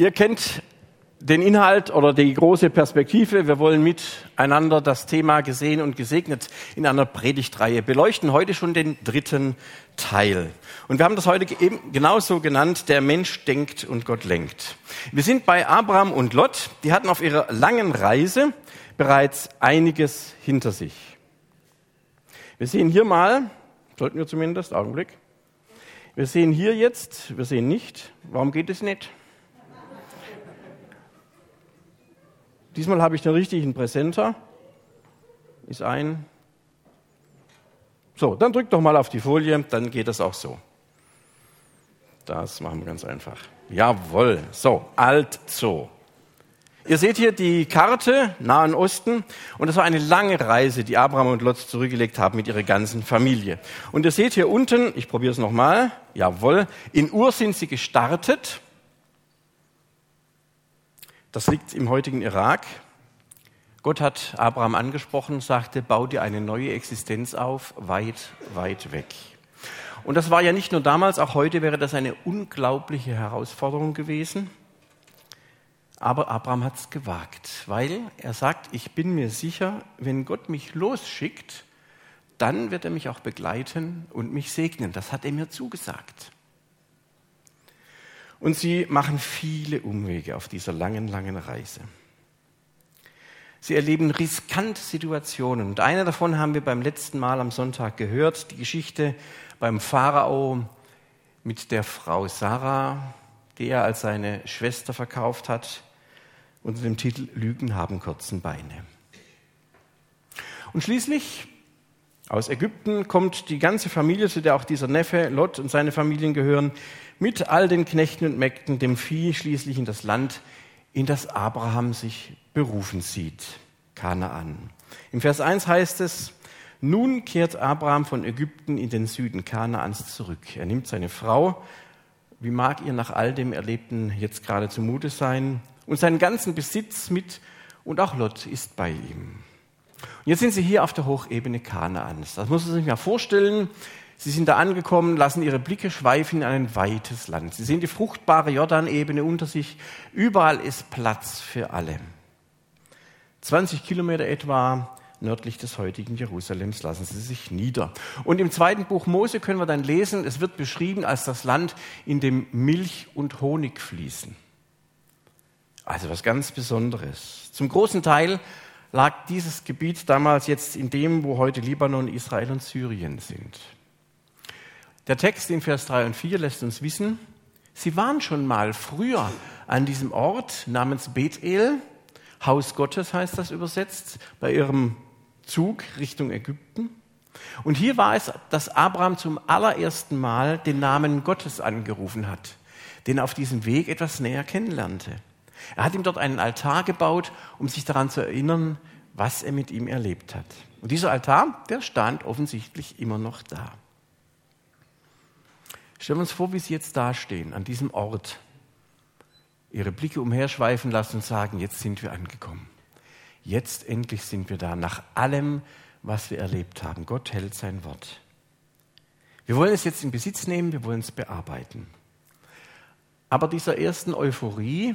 Ihr kennt den Inhalt oder die große Perspektive. Wir wollen miteinander das Thema gesehen und gesegnet in einer Predigtreihe beleuchten. Heute schon den dritten Teil. Und wir haben das heute eben genauso genannt, der Mensch denkt und Gott lenkt. Wir sind bei Abraham und Lot. Die hatten auf ihrer langen Reise bereits einiges hinter sich. Wir sehen hier mal, sollten wir zumindest, Augenblick. Wir sehen hier jetzt, wir sehen nicht, warum geht es nicht? Diesmal habe ich den richtigen Präsenter. Ist ein. So, dann drückt doch mal auf die Folie, dann geht das auch so. Das machen wir ganz einfach. Jawohl. So, alt so. Ihr seht hier die Karte Nahen Osten und das war eine lange Reise, die Abraham und Lot zurückgelegt haben mit ihrer ganzen Familie. Und ihr seht hier unten, ich probiere es nochmal, jawohl, in Ur sind sie gestartet das liegt im heutigen Irak. Gott hat Abraham angesprochen, sagte, bau dir eine neue Existenz auf, weit, weit weg. Und das war ja nicht nur damals, auch heute wäre das eine unglaubliche Herausforderung gewesen. Aber Abraham hat es gewagt, weil er sagt, ich bin mir sicher, wenn Gott mich losschickt, dann wird er mich auch begleiten und mich segnen. Das hat er mir zugesagt. Und sie machen viele Umwege auf dieser langen, langen Reise. Sie erleben riskante Situationen. Und eine davon haben wir beim letzten Mal am Sonntag gehört, die Geschichte beim Pharao mit der Frau Sarah, die er als seine Schwester verkauft hat, unter dem Titel Lügen haben kurzen Beine. Und schließlich aus Ägypten kommt die ganze Familie, zu der auch dieser Neffe Lot und seine Familien gehören, mit all den Knechten und Mägden, dem Vieh schließlich in das Land, in das Abraham sich berufen sieht, Kanaan. Im Vers 1 heißt es, nun kehrt Abraham von Ägypten in den Süden Kanaans zurück. Er nimmt seine Frau, wie mag ihr nach all dem Erlebten jetzt gerade zumute sein, und seinen ganzen Besitz mit, und auch Lot ist bei ihm. Und jetzt sind sie hier auf der Hochebene Kanaans. Das muss man sich mal vorstellen. Sie sind da angekommen, lassen ihre Blicke schweifen in ein weites Land. Sie sehen die fruchtbare Jordanebene unter sich. Überall ist Platz für alle. 20 Kilometer etwa nördlich des heutigen Jerusalems lassen sie sich nieder. Und im zweiten Buch Mose können wir dann lesen, es wird beschrieben als das Land, in dem Milch und Honig fließen. Also was ganz Besonderes. Zum großen Teil lag dieses Gebiet damals jetzt in dem, wo heute Libanon, Israel und Syrien sind. Der Text in Vers 3 und 4 lässt uns wissen, sie waren schon mal früher an diesem Ort namens Bethel, Haus Gottes heißt das übersetzt, bei ihrem Zug Richtung Ägypten. Und hier war es, dass Abraham zum allerersten Mal den Namen Gottes angerufen hat, den er auf diesem Weg etwas näher kennenlernte. Er hat ihm dort einen Altar gebaut, um sich daran zu erinnern, was er mit ihm erlebt hat. Und dieser Altar, der stand offensichtlich immer noch da. Stellen wir uns vor, wie Sie jetzt dastehen, an diesem Ort, Ihre Blicke umherschweifen lassen und sagen, jetzt sind wir angekommen. Jetzt endlich sind wir da, nach allem, was wir erlebt haben. Gott hält sein Wort. Wir wollen es jetzt in Besitz nehmen, wir wollen es bearbeiten. Aber dieser ersten Euphorie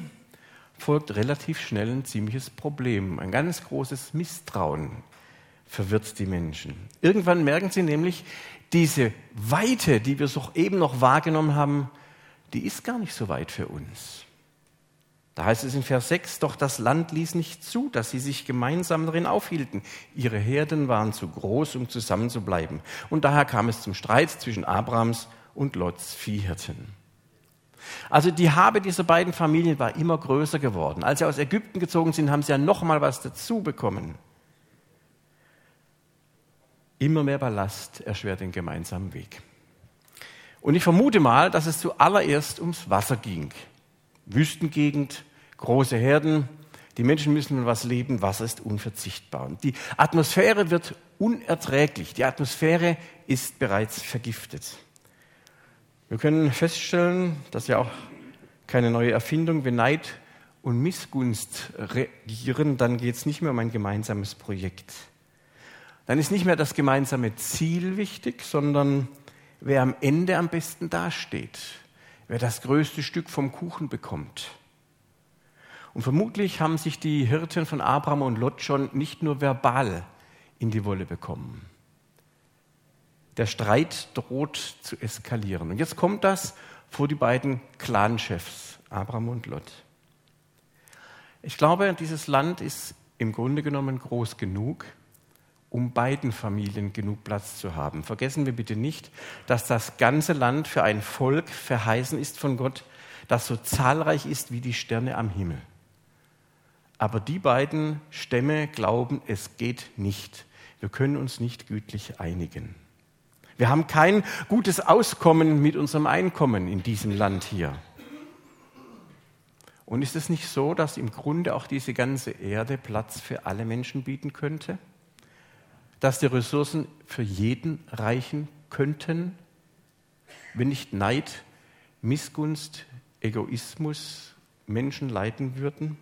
folgt relativ schnell ein ziemliches Problem. Ein ganz großes Misstrauen verwirrt die Menschen. Irgendwann merken sie nämlich, diese Weite, die wir so eben noch wahrgenommen haben, die ist gar nicht so weit für uns. Da heißt es in Vers 6, doch das Land ließ nicht zu, dass sie sich gemeinsam darin aufhielten. Ihre Herden waren zu groß, um zusammenzubleiben. Und daher kam es zum Streit zwischen Abrams und Lots Viehhirten. Also die Habe dieser beiden Familien war immer größer geworden. Als sie aus Ägypten gezogen sind, haben sie ja noch mal was dazu bekommen. Immer mehr Ballast erschwert den gemeinsamen Weg. Und ich vermute mal, dass es zuallererst ums Wasser ging. Wüstengegend, große Herden, die Menschen müssen mit was leben, Wasser ist unverzichtbar. Und die Atmosphäre wird unerträglich. Die Atmosphäre ist bereits vergiftet. Wir können feststellen, dass ja auch keine neue Erfindung, wenn Neid und Missgunst regieren, dann geht es nicht mehr um ein gemeinsames Projekt. Dann ist nicht mehr das gemeinsame Ziel wichtig, sondern wer am Ende am besten dasteht, wer das größte Stück vom Kuchen bekommt. Und vermutlich haben sich die Hirten von Abraham und Lot schon nicht nur verbal in die Wolle bekommen. Der Streit droht zu eskalieren. Und jetzt kommt das vor die beiden Clanchefs, Abraham und Lot. Ich glaube, dieses Land ist im Grunde genommen groß genug, um beiden Familien genug Platz zu haben. Vergessen wir bitte nicht, dass das ganze Land für ein Volk verheißen ist von Gott, das so zahlreich ist wie die Sterne am Himmel. Aber die beiden Stämme glauben, es geht nicht. Wir können uns nicht gütlich einigen. Wir haben kein gutes Auskommen mit unserem Einkommen in diesem Land hier. Und ist es nicht so, dass im Grunde auch diese ganze Erde Platz für alle Menschen bieten könnte? Dass die Ressourcen für jeden reichen könnten, wenn nicht Neid, Missgunst, Egoismus Menschen leiten würden?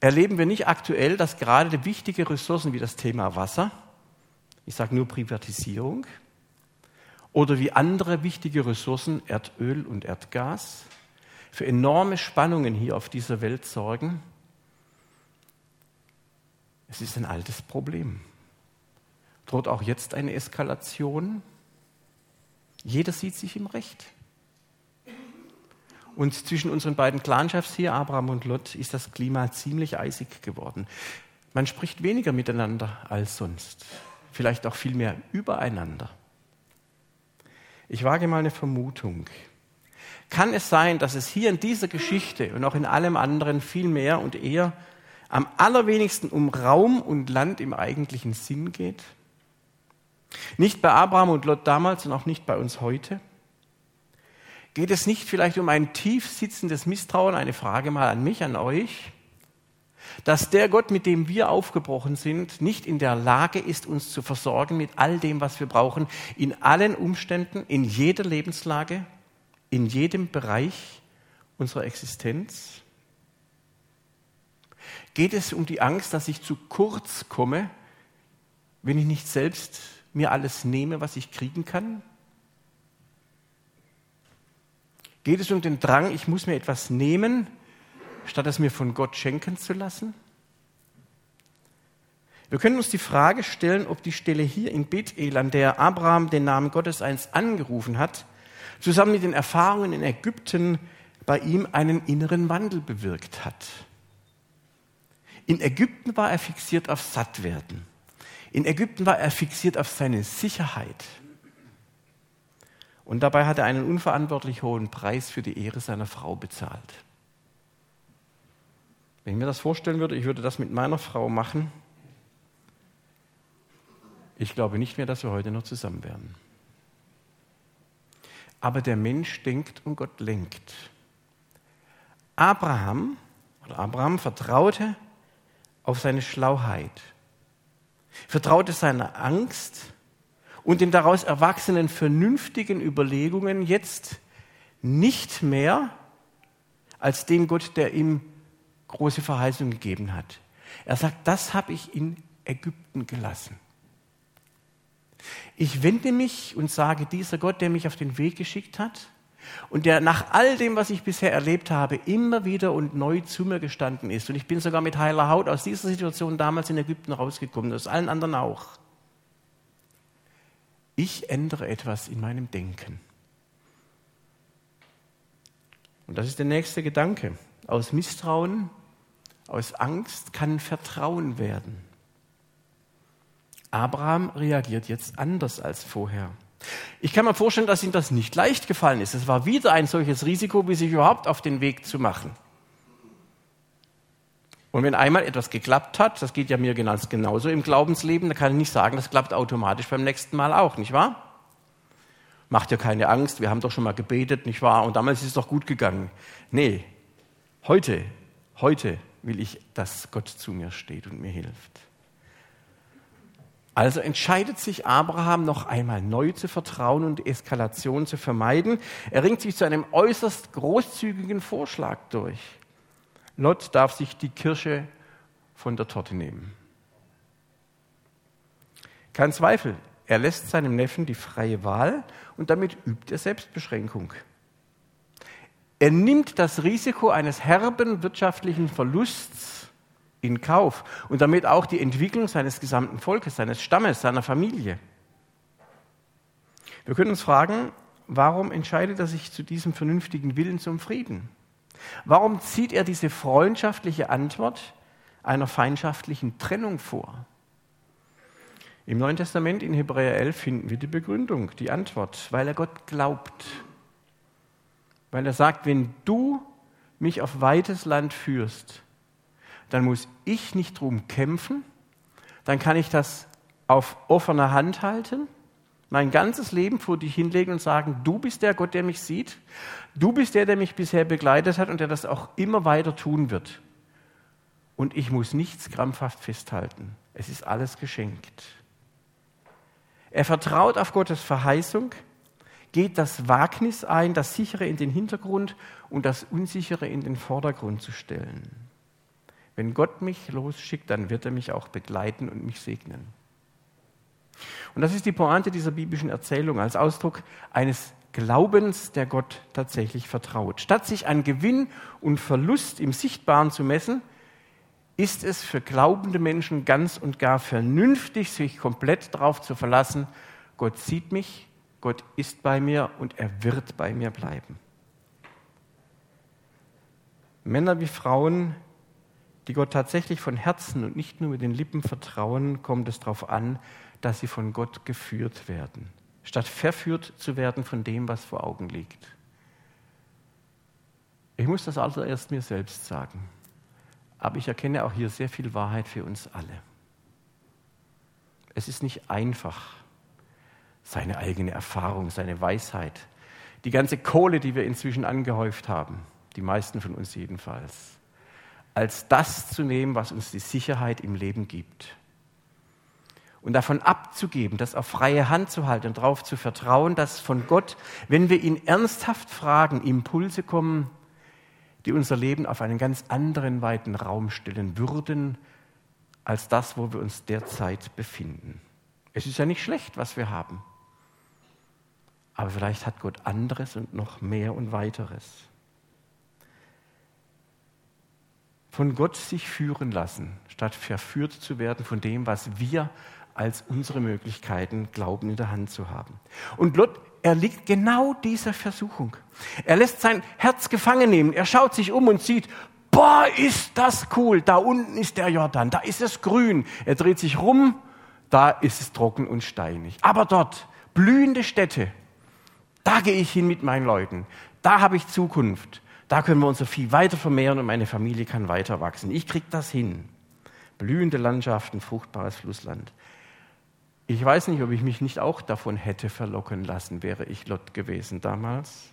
Erleben wir nicht aktuell, dass gerade wichtige Ressourcen wie das Thema Wasser, ich sage nur Privatisierung, oder wie andere wichtige Ressourcen, Erdöl und Erdgas, für enorme Spannungen hier auf dieser Welt sorgen? Es ist ein altes Problem. Droht auch jetzt eine Eskalation? Jeder sieht sich im Recht. Und zwischen unseren beiden Clanchefs hier, Abraham und Lot, ist das Klima ziemlich eisig geworden. Man spricht weniger miteinander als sonst. Vielleicht auch viel mehr übereinander. Ich wage mal eine Vermutung. Kann es sein, dass es hier in dieser Geschichte und auch in allem anderen viel mehr und eher am allerwenigsten um Raum und Land im eigentlichen Sinn geht? Nicht bei Abraham und Lot damals und auch nicht bei uns heute? Geht es nicht vielleicht um ein tief sitzendes Misstrauen, eine Frage mal an mich, an euch, dass der Gott, mit dem wir aufgebrochen sind, nicht in der Lage ist, uns zu versorgen mit all dem, was wir brauchen, in allen Umständen, in jeder Lebenslage, in jedem Bereich unserer Existenz? Geht es um die Angst, dass ich zu kurz komme, wenn ich nicht selbst mir alles nehme, was ich kriegen kann? Geht es um den Drang, ich muss mir etwas nehmen, statt es mir von Gott schenken zu lassen? Wir können uns die Frage stellen, ob die Stelle hier in Bethel, an der Abraham den Namen Gottes einst angerufen hat, zusammen mit den Erfahrungen in Ägypten bei ihm einen inneren Wandel bewirkt hat. In Ägypten war er fixiert auf Sattwerden. In Ägypten war er fixiert auf seine Sicherheit. Und dabei hat er einen unverantwortlich hohen Preis für die Ehre seiner Frau bezahlt. Wenn ich mir das vorstellen würde, ich würde das mit meiner Frau machen, ich glaube nicht mehr, dass wir heute noch zusammen wären. Aber der Mensch denkt und Gott lenkt. Abraham oder Abraham vertraute auf seine Schlauheit, vertraute seiner Angst und den daraus erwachsenen vernünftigen Überlegungen jetzt nicht mehr als dem Gott, der ihm große Verheißung gegeben hat. Er sagt, das habe ich in Ägypten gelassen. Ich wende mich und sage, dieser Gott, der mich auf den Weg geschickt hat und der nach all dem, was ich bisher erlebt habe, immer wieder und neu zu mir gestanden ist. Und ich bin sogar mit heiler Haut aus dieser Situation damals in Ägypten rausgekommen, aus allen anderen auch ich ändere etwas in meinem Denken. Und das ist der nächste Gedanke. Aus Misstrauen, aus Angst kann Vertrauen werden. Abraham reagiert jetzt anders als vorher. Ich kann mir vorstellen, dass ihm das nicht leicht gefallen ist. Es war wieder ein solches Risiko, wie sich überhaupt auf den Weg zu machen. Und wenn einmal etwas geklappt hat, das geht ja mir genauso im Glaubensleben, dann kann ich nicht sagen, das klappt automatisch beim nächsten Mal auch, nicht wahr? Macht ja keine Angst, wir haben doch schon mal gebetet, nicht wahr? Und damals ist es doch gut gegangen. Nee, heute, heute will ich, dass Gott zu mir steht und mir hilft. Also entscheidet sich Abraham noch einmal neu zu vertrauen und Eskalation zu vermeiden. Er ringt sich zu einem äußerst großzügigen Vorschlag durch. Lot darf sich die Kirsche von der Torte nehmen. Kein Zweifel, er lässt seinem Neffen die freie Wahl und damit übt er Selbstbeschränkung. Er nimmt das Risiko eines herben wirtschaftlichen Verlusts in Kauf und damit auch die Entwicklung seines gesamten Volkes, seines Stammes, seiner Familie. Wir können uns fragen, warum entscheidet er sich zu diesem vernünftigen Willen zum Frieden? Warum zieht er diese freundschaftliche Antwort einer feindschaftlichen Trennung vor? Im Neuen Testament in Hebräer 11 finden wir die Begründung, die Antwort, weil er Gott glaubt. Weil er sagt, wenn du mich auf weites Land führst, dann muss ich nicht drum kämpfen, dann kann ich das auf offener Hand halten, mein ganzes Leben vor dich hinlegen und sagen, du bist der Gott, der mich sieht, du bist der, der mich bisher begleitet hat und der das auch immer weiter tun wird. Und ich muss nichts krampfhaft festhalten. Es ist alles geschenkt. Er vertraut auf Gottes Verheißung, geht das Wagnis ein, das Sichere in den Hintergrund und das Unsichere in den Vordergrund zu stellen. Wenn Gott mich losschickt, dann wird er mich auch begleiten und mich segnen. Und das ist die Pointe dieser biblischen Erzählung als Ausdruck eines Glaubens, der Gott tatsächlich vertraut. Statt sich an Gewinn und Verlust im Sichtbaren zu messen, ist es für glaubende Menschen ganz und gar vernünftig, sich komplett darauf zu verlassen, Gott sieht mich, Gott ist bei mir und er wird bei mir bleiben. Männer wie Frauen, die Gott tatsächlich von Herzen und nicht nur mit den Lippen vertrauen, kommt es darauf an, dass sie von Gott geführt werden, statt verführt zu werden von dem, was vor Augen liegt. Ich muss das also erst mir selbst sagen, aber ich erkenne auch hier sehr viel Wahrheit für uns alle. Es ist nicht einfach, seine eigene Erfahrung, seine Weisheit, die ganze Kohle, die wir inzwischen angehäuft haben, die meisten von uns jedenfalls, als das zu nehmen, was uns die Sicherheit im Leben gibt und davon abzugeben, das auf freie Hand zu halten und darauf zu vertrauen, dass von Gott, wenn wir ihn ernsthaft fragen, Impulse kommen, die unser Leben auf einen ganz anderen weiten Raum stellen würden, als das, wo wir uns derzeit befinden. Es ist ja nicht schlecht, was wir haben. Aber vielleicht hat Gott anderes und noch mehr und weiteres. Von Gott sich führen lassen, statt verführt zu werden von dem, was wir als unsere Möglichkeiten glauben in der Hand zu haben. Und Lot erliegt genau dieser Versuchung. Er lässt sein Herz gefangen nehmen. Er schaut sich um und sieht, boah, ist das cool. Da unten ist der Jordan, da ist es grün. Er dreht sich rum, da ist es trocken und steinig. Aber dort, blühende Städte, da gehe ich hin mit meinen Leuten. Da habe ich Zukunft. Da können wir unser Vieh weiter vermehren und meine Familie kann weiter wachsen. Ich kriege das hin. Blühende Landschaften, fruchtbares Flussland. Ich weiß nicht, ob ich mich nicht auch davon hätte verlocken lassen, wäre ich Lot gewesen damals.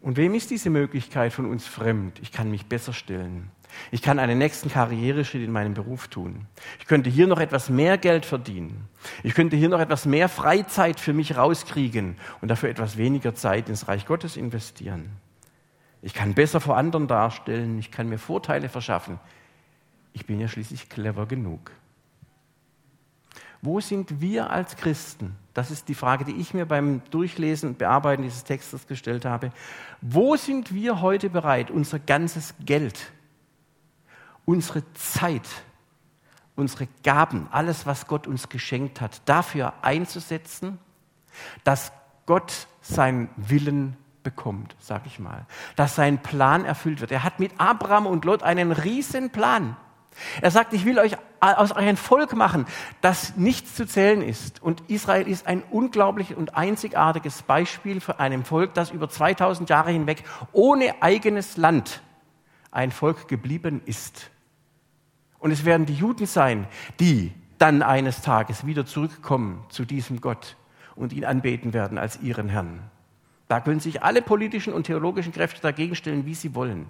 Und wem ist diese Möglichkeit von uns fremd? Ich kann mich besser stellen. Ich kann einen nächsten Karriereschritt in meinem Beruf tun. Ich könnte hier noch etwas mehr Geld verdienen. Ich könnte hier noch etwas mehr Freizeit für mich rauskriegen und dafür etwas weniger Zeit ins Reich Gottes investieren. Ich kann besser vor anderen darstellen. Ich kann mir Vorteile verschaffen. Ich bin ja schließlich clever genug. Wo sind wir als Christen? Das ist die Frage, die ich mir beim Durchlesen und Bearbeiten dieses Textes gestellt habe. Wo sind wir heute bereit, unser ganzes Geld, unsere Zeit, unsere Gaben, alles, was Gott uns geschenkt hat, dafür einzusetzen, dass Gott seinen Willen bekommt, sag ich mal, dass sein Plan erfüllt wird. Er hat mit Abraham und Lot einen riesen Plan. Er sagt, ich will euch aus euch ein Volk machen, das nichts zu zählen ist. Und Israel ist ein unglaublich und einzigartiges Beispiel für einem Volk, das über 2000 Jahre hinweg ohne eigenes Land ein Volk geblieben ist. Und es werden die Juden sein, die dann eines Tages wieder zurückkommen zu diesem Gott und ihn anbeten werden als ihren Herrn. Da können sich alle politischen und theologischen Kräfte dagegen stellen, wie sie wollen.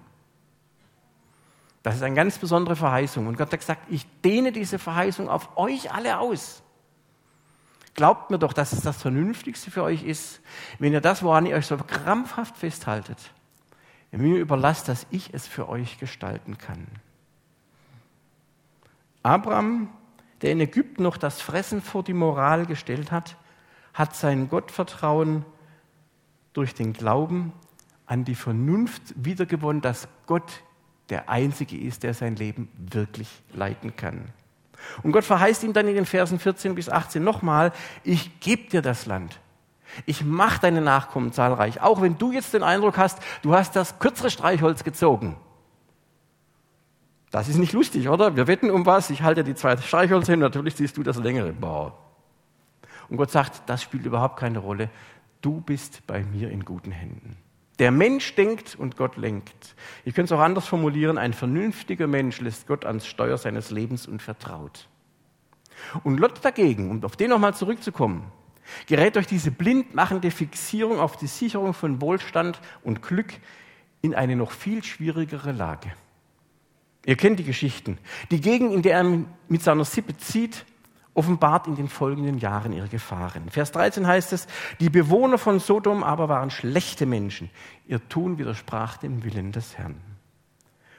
Das ist eine ganz besondere Verheißung. Und Gott hat gesagt, ich dehne diese Verheißung auf euch alle aus. Glaubt mir doch, dass es das Vernünftigste für euch ist, wenn ihr das, woran ihr euch so krampfhaft festhaltet, mir überlasst, dass ich es für euch gestalten kann. Abraham, der in Ägypten noch das Fressen vor die Moral gestellt hat, hat sein Gottvertrauen durch den Glauben an die Vernunft wiedergewonnen, dass Gott der Einzige ist, der sein Leben wirklich leiten kann. Und Gott verheißt ihm dann in den Versen 14 bis 18 nochmal, ich gebe dir das Land. Ich mache deine Nachkommen zahlreich. Auch wenn du jetzt den Eindruck hast, du hast das kürzere Streichholz gezogen. Das ist nicht lustig, oder? Wir wetten um was. Ich halte die zweite Streichholz hin, natürlich siehst du das längere. Boah. Und Gott sagt, das spielt überhaupt keine Rolle. Du bist bei mir in guten Händen. Der Mensch denkt und Gott lenkt. Ich könnte es auch anders formulieren. Ein vernünftiger Mensch lässt Gott ans Steuer seines Lebens und vertraut. Und Lot dagegen, um auf den nochmal zurückzukommen, gerät durch diese blindmachende Fixierung auf die Sicherung von Wohlstand und Glück in eine noch viel schwierigere Lage. Ihr kennt die Geschichten. Die Gegend, in der er mit seiner Sippe zieht, offenbart in den folgenden Jahren ihre Gefahren. Vers 13 heißt es, die Bewohner von Sodom aber waren schlechte Menschen. Ihr Tun widersprach dem Willen des Herrn.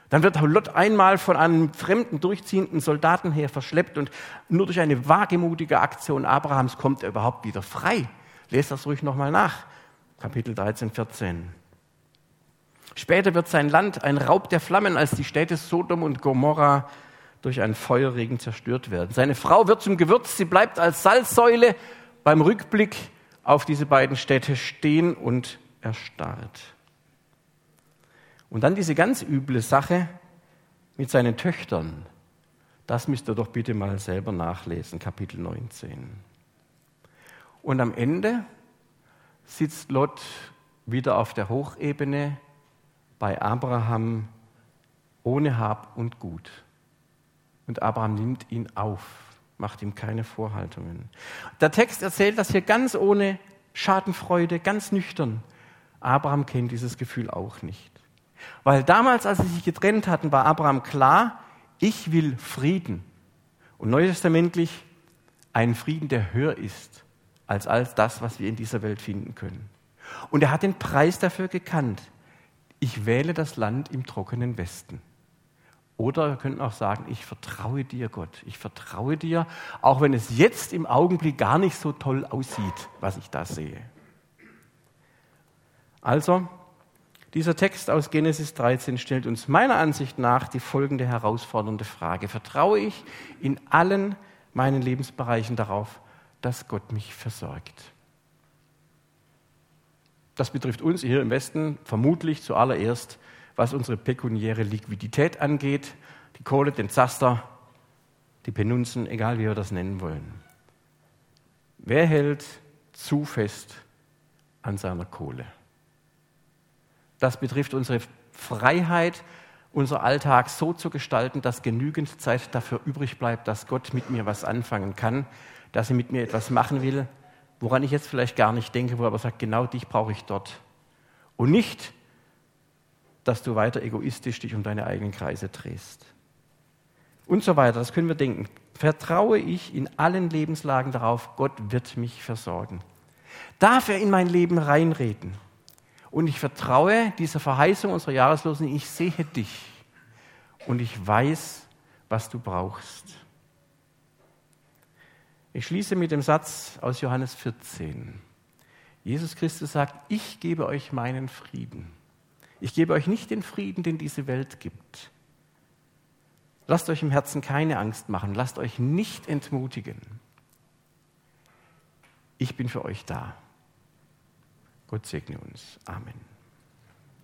Dann wird Lot einmal von einem fremden durchziehenden Soldatenheer verschleppt und nur durch eine wagemutige Aktion Abrahams kommt er überhaupt wieder frei. Lest das ruhig nochmal nach. Kapitel 13, 14. Später wird sein Land ein Raub der Flammen, als die Städte Sodom und Gomorra durch einen Feuerregen zerstört werden. Seine Frau wird zum Gewürz, sie bleibt als Salzsäule beim Rückblick auf diese beiden Städte stehen und erstarrt. Und dann diese ganz üble Sache mit seinen Töchtern. Das müsst ihr doch bitte mal selber nachlesen, Kapitel 19. Und am Ende sitzt Lot wieder auf der Hochebene bei Abraham ohne Hab und Gut. Und Abraham nimmt ihn auf, macht ihm keine Vorhaltungen. Der Text erzählt das hier ganz ohne Schadenfreude, ganz nüchtern. Abraham kennt dieses Gefühl auch nicht. Weil damals, als sie sich getrennt hatten, war Abraham klar, ich will Frieden. Und neutestamentlich einen Frieden, der höher ist als all das, was wir in dieser Welt finden können. Und er hat den Preis dafür gekannt. Ich wähle das Land im trockenen Westen. Oder wir könnten auch sagen, ich vertraue dir, Gott. Ich vertraue dir, auch wenn es jetzt im Augenblick gar nicht so toll aussieht, was ich da sehe. Also, dieser Text aus Genesis 13 stellt uns meiner Ansicht nach die folgende herausfordernde Frage. Vertraue ich in allen meinen Lebensbereichen darauf, dass Gott mich versorgt? Das betrifft uns hier im Westen vermutlich zuallererst was unsere pekuniäre Liquidität angeht, die Kohle, den Zaster, die Penunzen, egal wie wir das nennen wollen. Wer hält zu fest an seiner Kohle? Das betrifft unsere Freiheit, unser Alltag so zu gestalten, dass genügend Zeit dafür übrig bleibt, dass Gott mit mir was anfangen kann, dass er mit mir etwas machen will, woran ich jetzt vielleicht gar nicht denke, wo er aber sagt, genau dich brauche ich dort. Und nicht, dass du weiter egoistisch dich um deine eigenen Kreise drehst. Und so weiter, das können wir denken. Vertraue ich in allen Lebenslagen darauf, Gott wird mich versorgen. Darf er in mein Leben reinreden? Und ich vertraue dieser Verheißung unserer Jahreslosen, ich sehe dich und ich weiß, was du brauchst. Ich schließe mit dem Satz aus Johannes 14. Jesus Christus sagt, ich gebe euch meinen Frieden. Ich gebe euch nicht den Frieden, den diese Welt gibt. Lasst euch im Herzen keine Angst machen, lasst euch nicht entmutigen. Ich bin für euch da. Gott segne uns. Amen.